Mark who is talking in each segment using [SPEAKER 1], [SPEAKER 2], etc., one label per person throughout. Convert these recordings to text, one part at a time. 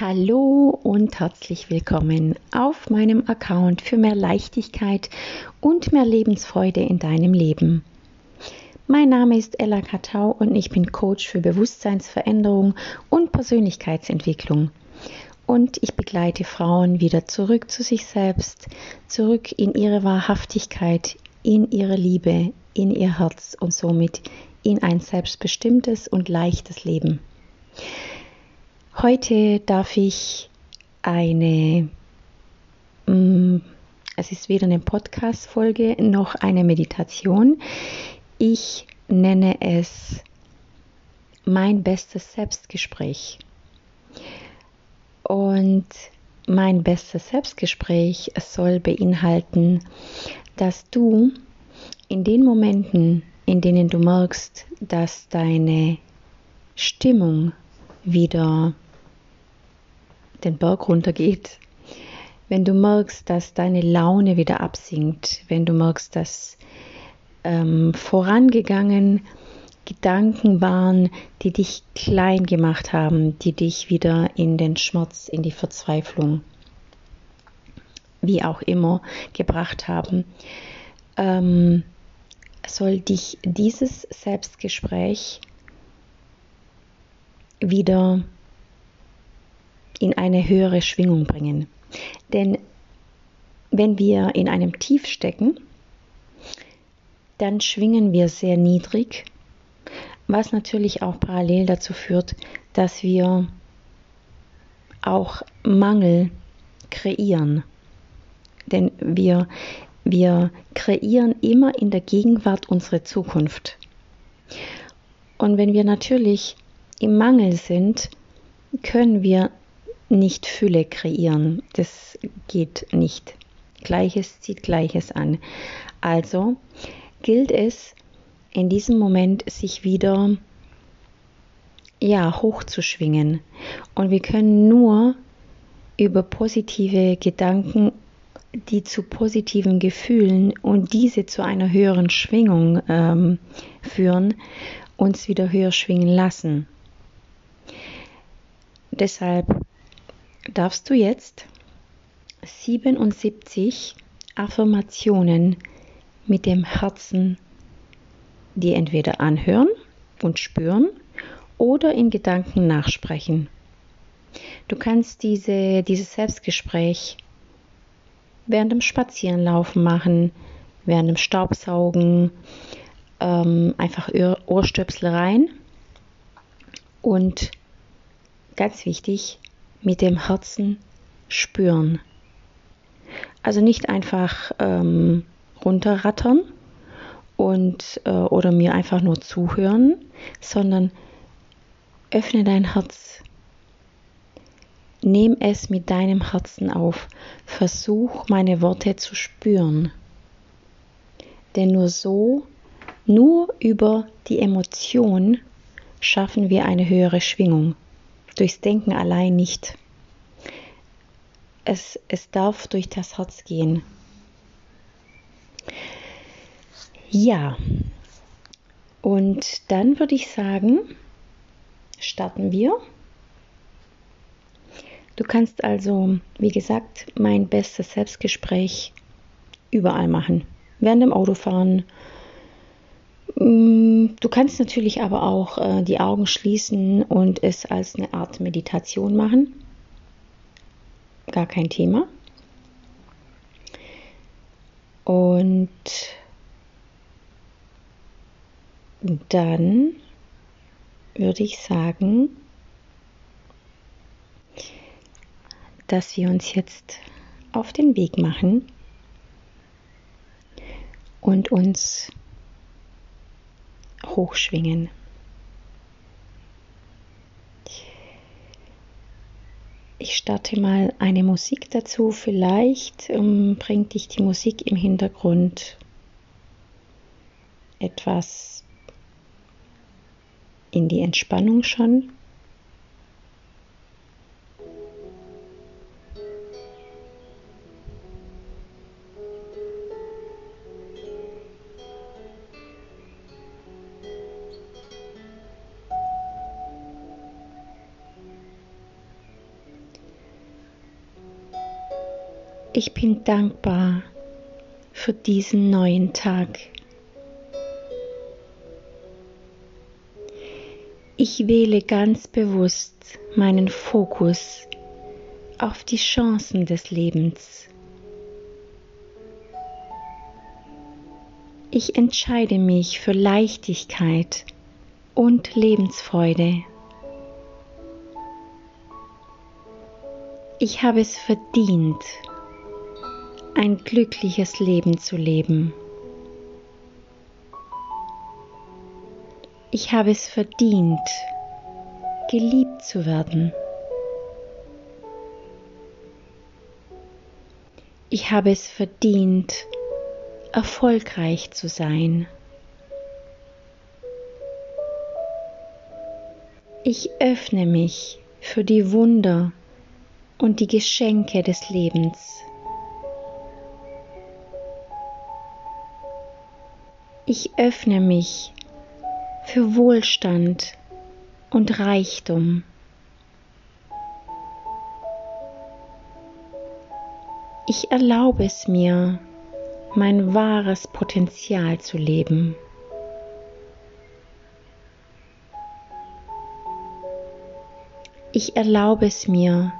[SPEAKER 1] Hallo und herzlich willkommen auf meinem Account für mehr Leichtigkeit und mehr Lebensfreude in deinem Leben. Mein Name ist Ella Katau und ich bin Coach für Bewusstseinsveränderung und Persönlichkeitsentwicklung. Und ich begleite Frauen wieder zurück zu sich selbst, zurück in ihre Wahrhaftigkeit, in ihre Liebe, in ihr Herz und somit in ein selbstbestimmtes und leichtes Leben. Heute darf ich eine, mm, es ist weder eine Podcast-Folge noch eine Meditation. Ich nenne es mein bestes Selbstgespräch. Und mein bestes Selbstgespräch soll beinhalten, dass du in den Momenten, in denen du merkst, dass deine Stimmung wieder den Berg runtergeht, wenn du merkst, dass deine Laune wieder absinkt, wenn du merkst, dass ähm, vorangegangen Gedanken waren, die dich klein gemacht haben, die dich wieder in den Schmerz, in die Verzweiflung, wie auch immer, gebracht haben, ähm, soll dich dieses Selbstgespräch wieder in eine höhere Schwingung bringen. Denn wenn wir in einem Tief stecken, dann schwingen wir sehr niedrig, was natürlich auch parallel dazu führt, dass wir auch Mangel kreieren. Denn wir, wir kreieren immer in der Gegenwart unsere Zukunft. Und wenn wir natürlich im Mangel sind, können wir nicht Fülle kreieren. Das geht nicht. Gleiches zieht Gleiches an. Also gilt es in diesem Moment sich wieder ja hochzuschwingen und wir können nur über positive Gedanken die zu positiven Gefühlen und diese zu einer höheren Schwingung ähm, führen, uns wieder höher schwingen lassen. Deshalb darfst du jetzt 77 Affirmationen mit dem Herzen dir entweder anhören und spüren oder in Gedanken nachsprechen. Du kannst diese, dieses Selbstgespräch während dem Spazierenlaufen machen, während dem Staubsaugen, ähm, einfach Ohrstöpsel rein und ganz wichtig, mit dem Herzen spüren. Also nicht einfach ähm, runterrattern und äh, oder mir einfach nur zuhören, sondern öffne dein Herz. Nimm es mit deinem Herzen auf. Versuch meine Worte zu spüren. Denn nur so, nur über die Emotion schaffen wir eine höhere Schwingung durchs Denken allein nicht. Es, es darf durch das Herz gehen. Ja, und dann würde ich sagen, starten wir. Du kannst also, wie gesagt, mein bestes Selbstgespräch überall machen. Während dem Autofahren, du kannst natürlich aber auch äh, die Augen schließen und es als eine Art Meditation machen. Gar kein Thema. Und dann würde ich sagen, dass wir uns jetzt auf den Weg machen und uns hochschwingen. Ich starte mal eine Musik dazu. Vielleicht ähm, bringt dich die Musik im Hintergrund etwas in die Entspannung schon. Ich bin dankbar für diesen neuen Tag. Ich wähle ganz bewusst meinen Fokus auf die Chancen des Lebens. Ich entscheide mich für Leichtigkeit und Lebensfreude. Ich habe es verdient, ein glückliches Leben zu leben. Ich habe es verdient, geliebt zu werden. Ich habe es verdient, erfolgreich zu sein. Ich öffne mich für die Wunder und die Geschenke des Lebens. Ich öffne mich für Wohlstand und Reichtum. Ich erlaube es mir, mein wahres Potenzial zu leben. Ich erlaube es mir,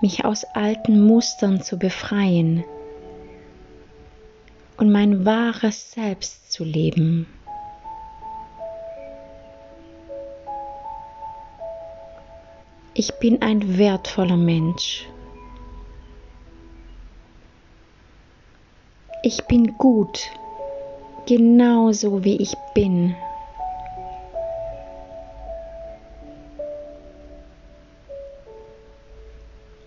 [SPEAKER 1] mich aus alten Mustern zu befreien und mein wahres Selbst zu leben. Ich bin ein wertvoller Mensch. Ich bin gut, genauso wie ich bin.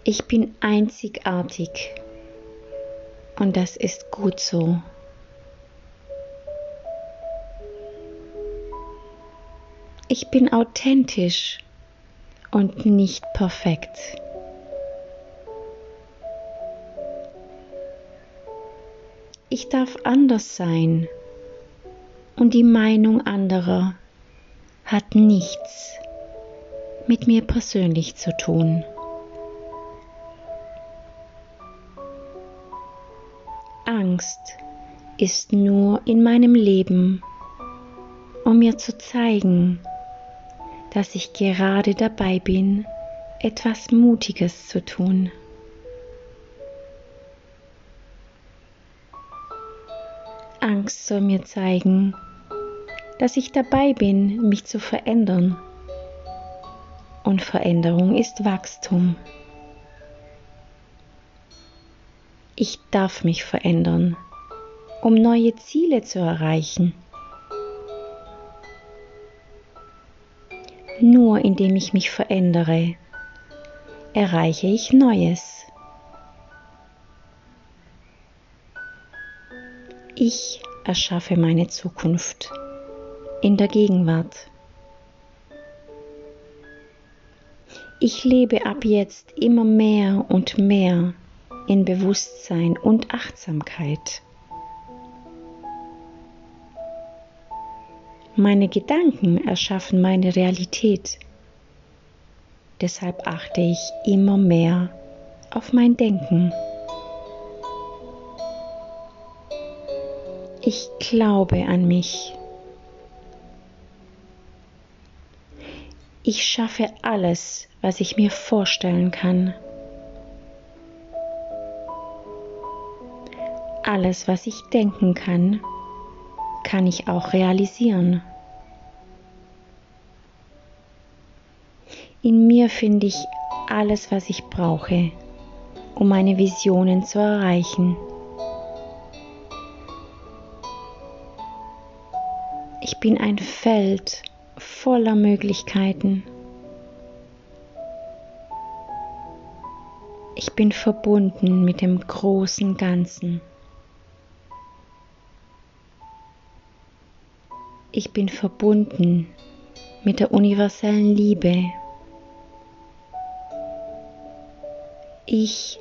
[SPEAKER 1] Ich bin einzigartig und das ist gut so. Ich bin authentisch und nicht perfekt. Ich darf anders sein und die Meinung anderer hat nichts mit mir persönlich zu tun. Angst ist nur in meinem Leben, um mir zu zeigen, dass ich gerade dabei bin, etwas Mutiges zu tun. Angst soll mir zeigen, dass ich dabei bin, mich zu verändern. Und Veränderung ist Wachstum. Ich darf mich verändern, um neue Ziele zu erreichen. Nur indem ich mich verändere, erreiche ich Neues. Ich erschaffe meine Zukunft in der Gegenwart. Ich lebe ab jetzt immer mehr und mehr in Bewusstsein und Achtsamkeit. Meine Gedanken erschaffen meine Realität. Deshalb achte ich immer mehr auf mein Denken. Ich glaube an mich. Ich schaffe alles, was ich mir vorstellen kann. Alles, was ich denken kann, kann ich auch realisieren. In mir finde ich alles, was ich brauche, um meine Visionen zu erreichen. Ich bin ein Feld voller Möglichkeiten. Ich bin verbunden mit dem großen Ganzen. Ich bin verbunden mit der universellen Liebe. Ich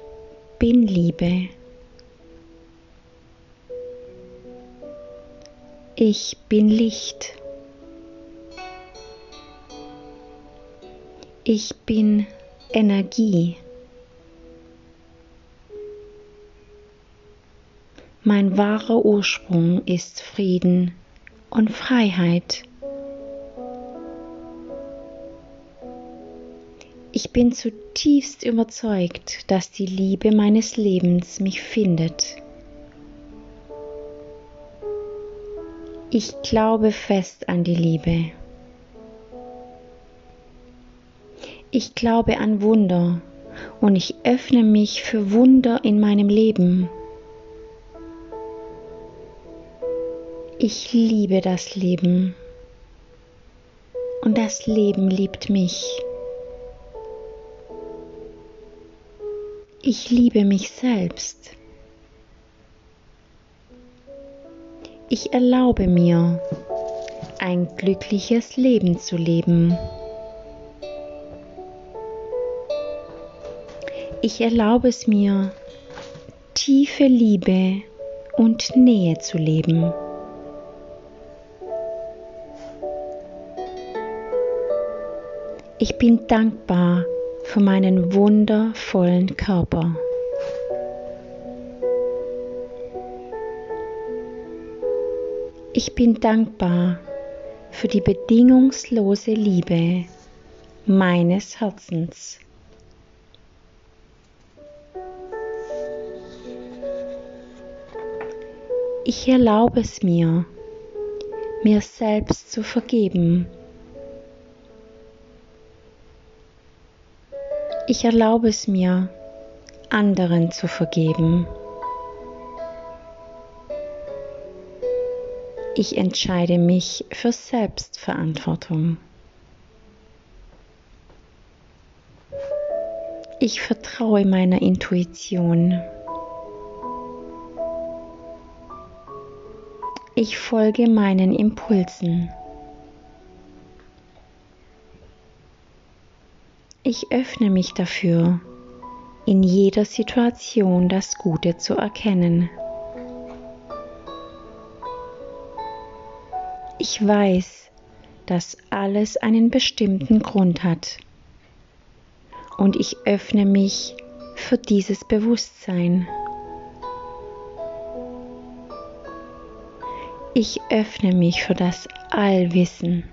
[SPEAKER 1] bin Liebe. Ich bin Licht. Ich bin Energie. Mein wahrer Ursprung ist Frieden und Freiheit. Ich bin zutiefst überzeugt, dass die Liebe meines Lebens mich findet. Ich glaube fest an die Liebe. Ich glaube an Wunder und ich öffne mich für Wunder in meinem Leben. Ich liebe das Leben und das Leben liebt mich. Ich liebe mich selbst. Ich erlaube mir, ein glückliches Leben zu leben. Ich erlaube es mir, tiefe Liebe und Nähe zu leben. Ich bin dankbar für meinen wundervollen Körper. Ich bin dankbar für die bedingungslose Liebe meines Herzens. Ich erlaube es mir, mir selbst zu vergeben. Ich erlaube es mir, anderen zu vergeben. Ich entscheide mich für Selbstverantwortung. Ich vertraue meiner Intuition. Ich folge meinen Impulsen. Ich öffne mich dafür, in jeder Situation das Gute zu erkennen. Ich weiß, dass alles einen bestimmten Grund hat. Und ich öffne mich für dieses Bewusstsein. Ich öffne mich für das Allwissen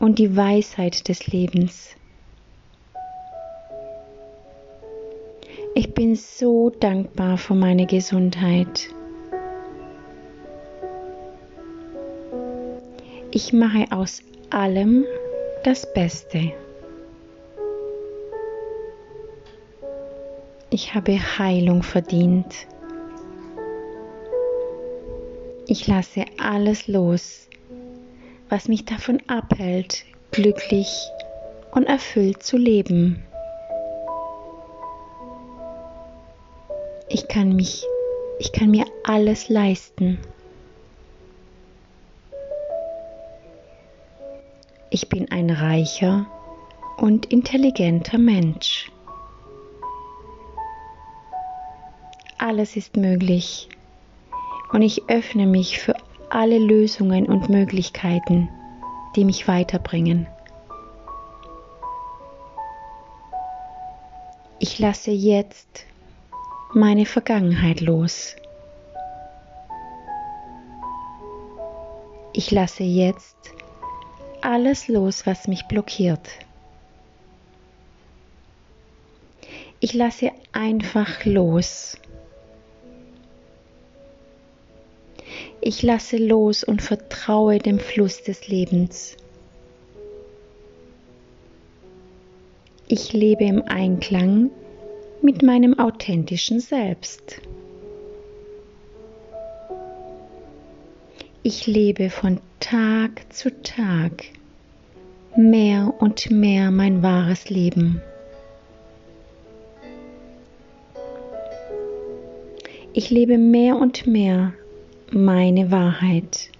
[SPEAKER 1] und die Weisheit des Lebens. Ich bin so dankbar für meine Gesundheit. Ich mache aus allem das Beste. Ich habe Heilung verdient. Ich lasse alles los, was mich davon abhält, glücklich und erfüllt zu leben. Ich kann mich, ich kann mir alles leisten. Ich bin ein reicher und intelligenter Mensch. Alles ist möglich und ich öffne mich für alle Lösungen und Möglichkeiten, die mich weiterbringen. Ich lasse jetzt meine Vergangenheit los. Ich lasse jetzt alles los, was mich blockiert. Ich lasse einfach los. Ich lasse los und vertraue dem Fluss des Lebens. Ich lebe im Einklang mit meinem authentischen Selbst. Ich lebe von Tag zu Tag mehr und mehr mein wahres Leben. Ich lebe mehr und mehr meine Wahrheit.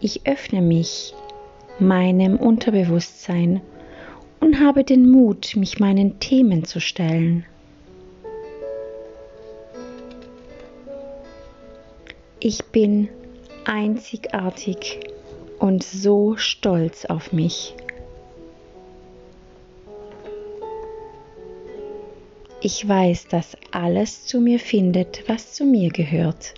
[SPEAKER 1] Ich öffne mich meinem Unterbewusstsein und habe den Mut, mich meinen Themen zu stellen. Ich bin einzigartig und so stolz auf mich. Ich weiß, dass alles zu mir findet, was zu mir gehört.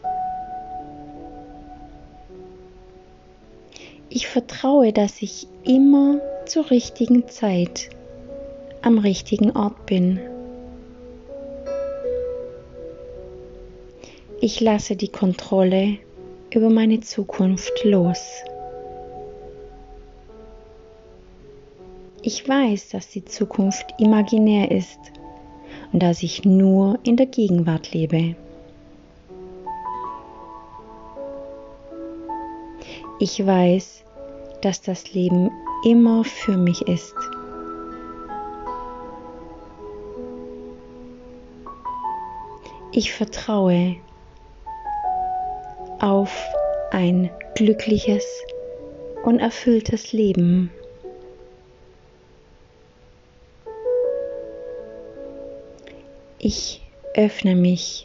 [SPEAKER 1] Ich vertraue, dass ich immer zur richtigen Zeit am richtigen Ort bin. Ich lasse die Kontrolle über meine Zukunft los. Ich weiß, dass die Zukunft imaginär ist und dass ich nur in der Gegenwart lebe. Ich weiß, dass das Leben immer für mich ist. Ich vertraue auf ein glückliches und erfülltes Leben. Ich öffne mich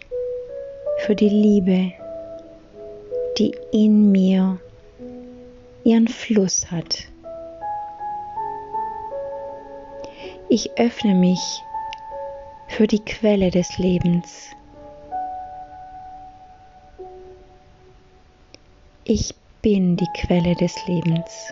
[SPEAKER 1] für die Liebe, die in mir ihren Fluss hat. Ich öffne mich für die Quelle des Lebens. Ich bin die Quelle des Lebens.